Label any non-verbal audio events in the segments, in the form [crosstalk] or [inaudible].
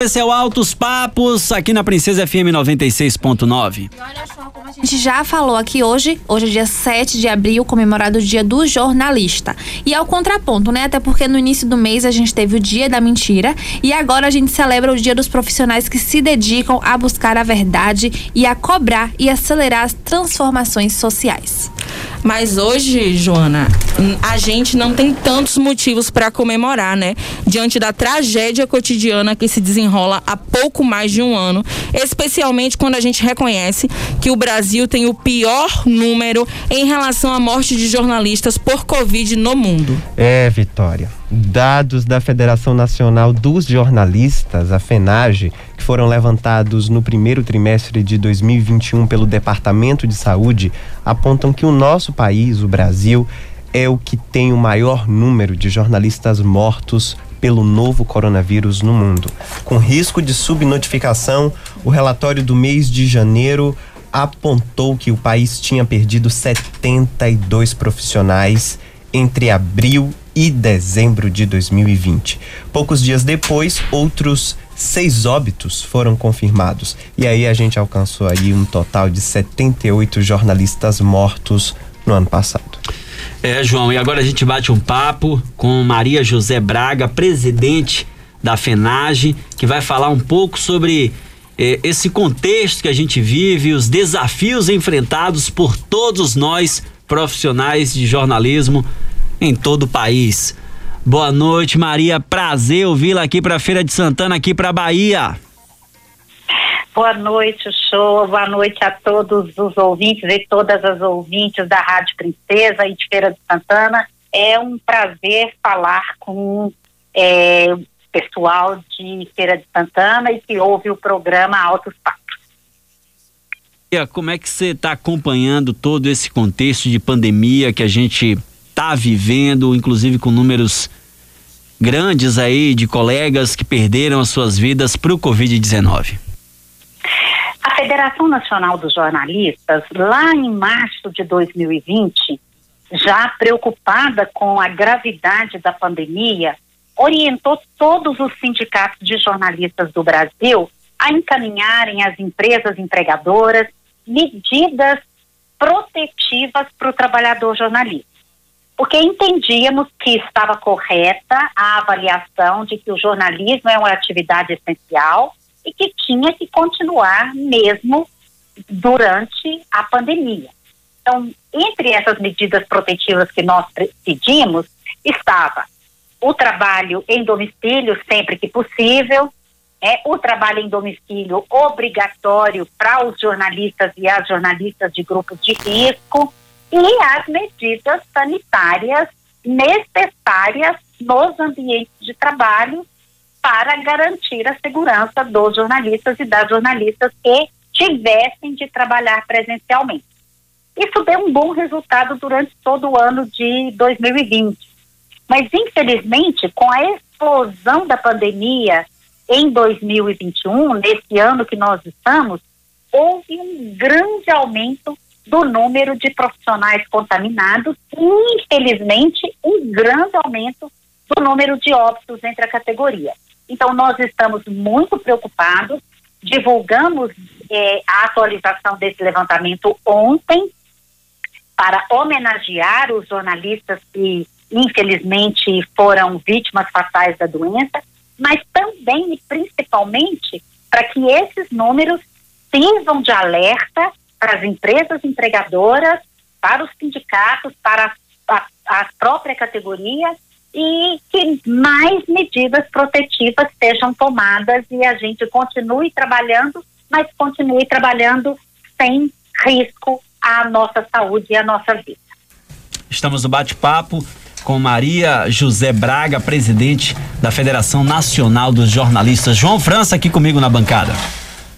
Esse é o Altos Papos, aqui na Princesa FM 96.9. E olha só como a gente já falou aqui hoje, hoje é dia 7 de abril, comemorado o dia do jornalista. E é o contraponto, né? Até porque no início do mês a gente teve o dia da mentira e agora a gente celebra o dia dos profissionais que se dedicam a buscar a verdade e a cobrar e acelerar as transformações sociais. Mas hoje, Joana, a gente não tem tantos motivos para comemorar, né? Diante da tragédia cotidiana que se desenrola há pouco mais de um ano, especialmente quando a gente reconhece que o Brasil tem o pior número em relação à morte de jornalistas por Covid no mundo. É, Vitória. Dados da Federação Nacional dos Jornalistas, a FENAGE, que foram levantados no primeiro trimestre de 2021 pelo Departamento de Saúde, apontam que o nosso país, o Brasil, é o que tem o maior número de jornalistas mortos pelo novo coronavírus no mundo. Com risco de subnotificação, o relatório do mês de janeiro apontou que o país tinha perdido 72 profissionais entre abril e dezembro de 2020. Poucos dias depois, outros seis óbitos foram confirmados. E aí a gente alcançou aí um total de 78 jornalistas mortos no ano passado. É, João, e agora a gente bate um papo com Maria José Braga, presidente da FENAGE, que vai falar um pouco sobre eh, esse contexto que a gente vive, os desafios enfrentados por todos nós profissionais de jornalismo em todo o país. Boa noite, Maria. Prazer ouvi-la aqui para Feira de Santana, aqui para Bahia. Boa noite, show. Boa noite a todos os ouvintes e todas as ouvintes da Rádio Princesa e de Feira de Santana. É um prazer falar com é, o pessoal de Feira de Santana e que ouve o programa Altos Papos. Como é que você está acompanhando todo esse contexto de pandemia que a gente está vivendo, inclusive com números grandes aí de colegas que perderam as suas vidas para o Covid-19? A Federação Nacional dos Jornalistas, lá em março de 2020, já preocupada com a gravidade da pandemia, orientou todos os sindicatos de jornalistas do Brasil a encaminharem às empresas empregadoras medidas protetivas para o trabalhador jornalista porque entendíamos que estava correta a avaliação de que o jornalismo é uma atividade essencial e que tinha que continuar mesmo durante a pandemia. Então, entre essas medidas protetivas que nós pedimos, estava o trabalho em domicílio sempre que possível, é o trabalho em domicílio obrigatório para os jornalistas e as jornalistas de grupos de risco, e as medidas sanitárias necessárias nos ambientes de trabalho para garantir a segurança dos jornalistas e das jornalistas que tivessem de trabalhar presencialmente. Isso deu um bom resultado durante todo o ano de 2020. Mas, infelizmente, com a explosão da pandemia em 2021, nesse ano que nós estamos, houve um grande aumento do número de profissionais contaminados e, infelizmente, um grande aumento do número de óbitos entre a categoria. Então, nós estamos muito preocupados, divulgamos eh, a atualização desse levantamento ontem para homenagear os jornalistas que, infelizmente, foram vítimas fatais da doença, mas também e principalmente para que esses números sirvam de alerta para as empresas empregadoras, para os sindicatos, para a, a própria categoria e que mais medidas protetivas sejam tomadas e a gente continue trabalhando, mas continue trabalhando sem risco à nossa saúde e à nossa vida. Estamos no bate-papo com Maria José Braga, presidente da Federação Nacional dos Jornalistas. João França aqui comigo na bancada.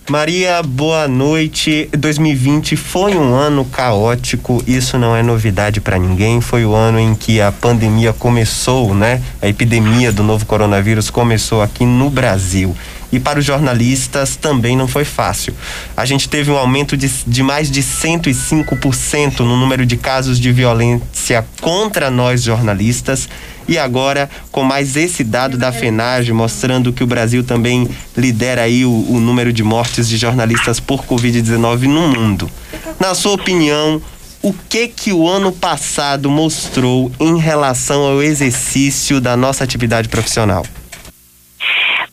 Maria, boa noite. 2020 foi um ano caótico, isso não é novidade para ninguém. Foi o ano em que a pandemia começou, né? A epidemia do novo coronavírus começou aqui no Brasil. E para os jornalistas também não foi fácil. A gente teve um aumento de, de mais de 105% no número de casos de violência contra nós jornalistas e agora com mais esse dado da FENAGE mostrando que o Brasil também lidera aí o, o número de mortes de jornalistas por Covid-19 no mundo. Na sua opinião, o que que o ano passado mostrou em relação ao exercício da nossa atividade profissional?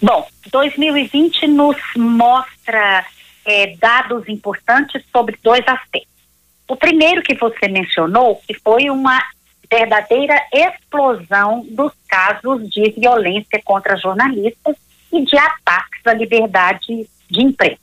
Bom, 2020 nos mostra é, dados importantes sobre dois aspectos. O primeiro que você mencionou, que foi uma verdadeira explosão dos casos de violência contra jornalistas e de ataques à liberdade de imprensa.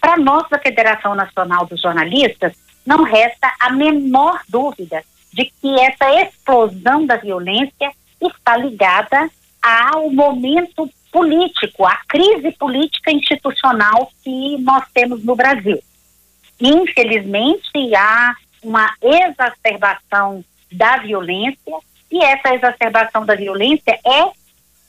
Para nós, da Federação Nacional dos Jornalistas, não resta a menor dúvida de que essa explosão da violência está ligada ao momento político, à crise política institucional que nós temos no Brasil. Infelizmente, há uma exacerbação da violência e essa exacerbação da violência é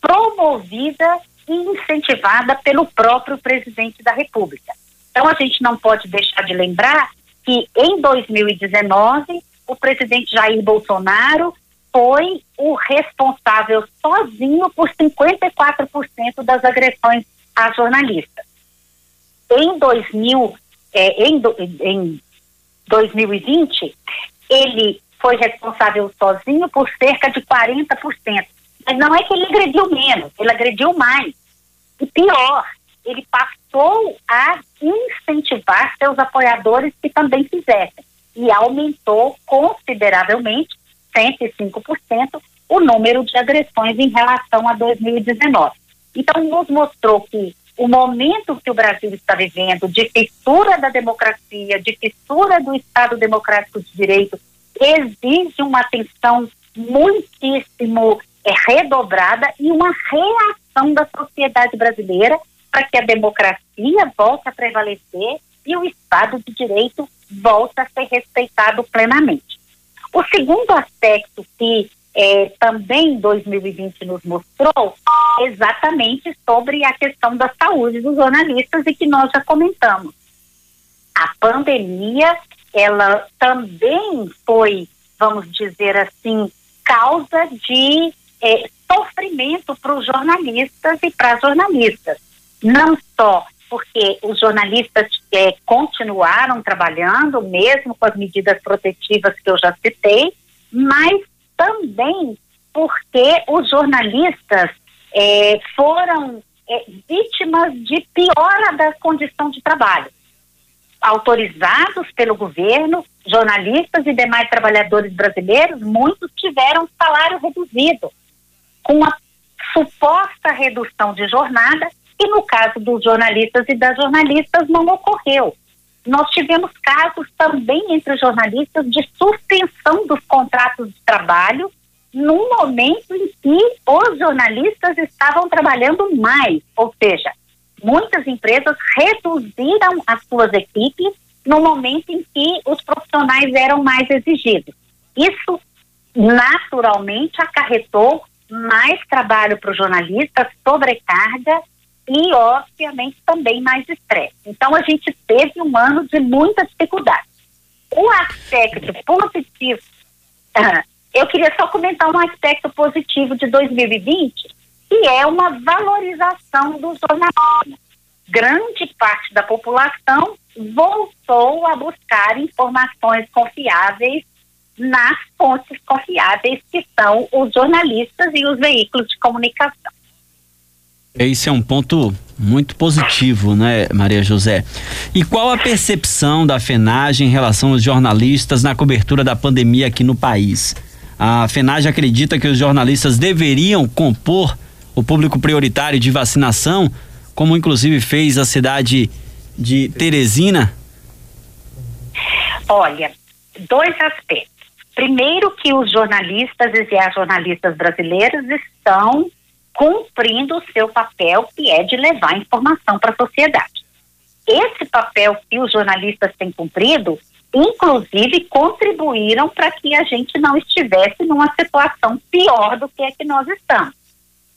promovida e incentivada pelo próprio presidente da República. Então, a gente não pode deixar de lembrar que em 2019 o presidente Jair Bolsonaro foi o responsável sozinho por 54% das agressões a jornalistas. Em 2000, é, em, em 2020, ele foi responsável sozinho por cerca de 40%. Mas não é que ele agrediu menos, ele agrediu mais. E pior, ele passou a incentivar seus apoiadores que também fizessem. E aumentou consideravelmente, 105%, o número de agressões em relação a 2019. Então, nos mostrou que o momento que o Brasil está vivendo de fissura da democracia, de fissura do Estado Democrático de Direito, exige uma atenção muitíssimo é, redobrada e uma reação da sociedade brasileira para que a democracia volte a prevalecer e o Estado de Direito volte a ser respeitado plenamente. O segundo aspecto que é, também 2020 nos mostrou exatamente sobre a questão da saúde dos jornalistas e que nós já comentamos. A pandemia, ela também foi, vamos dizer assim, causa de é, sofrimento para os jornalistas e para as jornalistas não só porque os jornalistas é, continuaram trabalhando, mesmo com as medidas protetivas que eu já citei, mas também porque os jornalistas é, foram é, vítimas de piora da condição de trabalho. Autorizados pelo governo, jornalistas e demais trabalhadores brasileiros, muitos tiveram salário reduzido, com a suposta redução de jornada e no caso dos jornalistas e das jornalistas não ocorreu. Nós tivemos casos também entre jornalistas de suspensão dos contratos de trabalho num momento em que os jornalistas estavam trabalhando mais, ou seja, muitas empresas reduziram as suas equipes no momento em que os profissionais eram mais exigidos. Isso naturalmente acarretou mais trabalho para os jornalistas, sobrecarga e, obviamente, também mais estresse. Então, a gente teve um ano de muita dificuldade. O aspecto positivo, [laughs] eu queria só comentar um aspecto positivo de 2020, que é uma valorização do jornalismo. Grande parte da população voltou a buscar informações confiáveis nas fontes confiáveis que são os jornalistas e os veículos de comunicação. Esse é um ponto muito positivo, né, Maria José? E qual a percepção da FENAGE em relação aos jornalistas na cobertura da pandemia aqui no país? A FENAGE acredita que os jornalistas deveriam compor o público prioritário de vacinação, como inclusive fez a cidade de Teresina? Olha, dois aspectos. Primeiro que os jornalistas e as jornalistas brasileiros estão cumprindo o seu papel, que é de levar informação para a sociedade. Esse papel que os jornalistas têm cumprido, inclusive contribuíram para que a gente não estivesse numa situação pior do que a que nós estamos.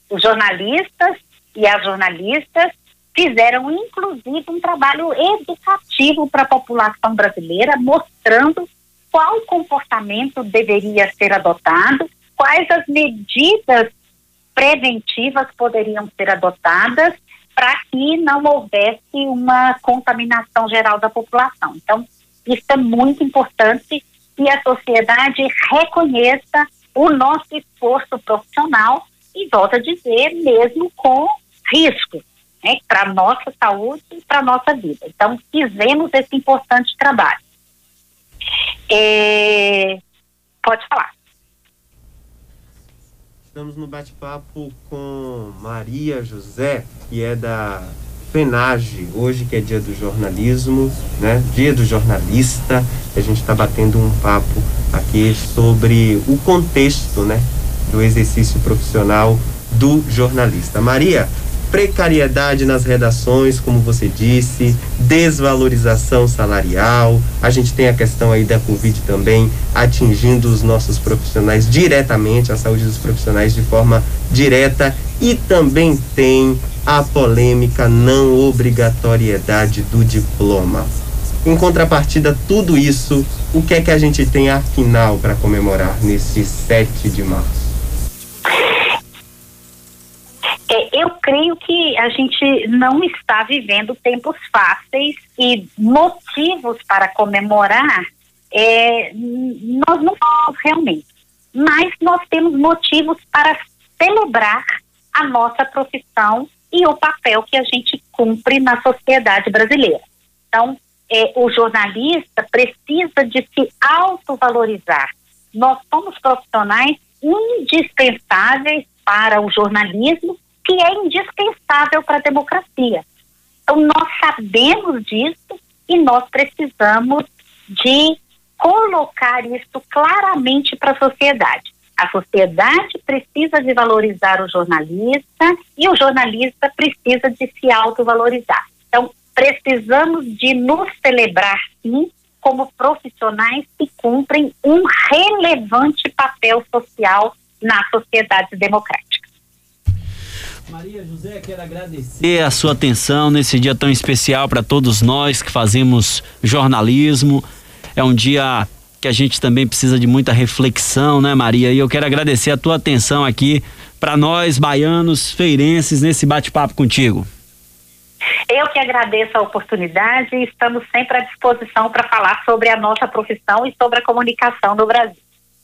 Os jornalistas e as jornalistas fizeram inclusive um trabalho educativo para a população brasileira, mostrando qual comportamento deveria ser adotado, quais as medidas preventivas poderiam ser adotadas para que não houvesse uma contaminação geral da população. Então, isso é muito importante que a sociedade reconheça o nosso esforço profissional e, volta a dizer, mesmo com risco né, para a nossa saúde e para a nossa vida. Então, fizemos esse importante trabalho. É... Pode falar. Estamos no bate-papo com Maria José, que é da FENAGE, hoje que é dia do jornalismo, né? Dia do jornalista. A gente está batendo um papo aqui sobre o contexto, né? Do exercício profissional do jornalista. Maria, precariedade nas redações, como você disse, desvalorização salarial. A gente tem a questão aí da Covid também atingindo os nossos profissionais diretamente, a saúde dos profissionais de forma direta e também tem a polêmica não obrigatoriedade do diploma. Em contrapartida, tudo isso, o que é que a gente tem afinal para comemorar nesse 7 de março? A gente não está vivendo tempos fáceis e motivos para comemorar é, nós não temos realmente. Mas nós temos motivos para celebrar a nossa profissão e o papel que a gente cumpre na sociedade brasileira. Então, é, o jornalista precisa de se autovalorizar. Nós somos profissionais indispensáveis para o jornalismo que é indispensável para a democracia. Então, nós sabemos disso e nós precisamos de colocar isso claramente para a sociedade. A sociedade precisa de valorizar o jornalista e o jornalista precisa de se autovalorizar. Então, precisamos de nos celebrar, sim, como profissionais que cumprem um relevante papel social na sociedade democrática. Maria José, quero agradecer a sua atenção nesse dia tão especial para todos nós que fazemos jornalismo. É um dia que a gente também precisa de muita reflexão, né, Maria? E eu quero agradecer a tua atenção aqui para nós baianos, feirenses nesse bate-papo contigo. Eu que agradeço a oportunidade e estamos sempre à disposição para falar sobre a nossa profissão e sobre a comunicação no Brasil.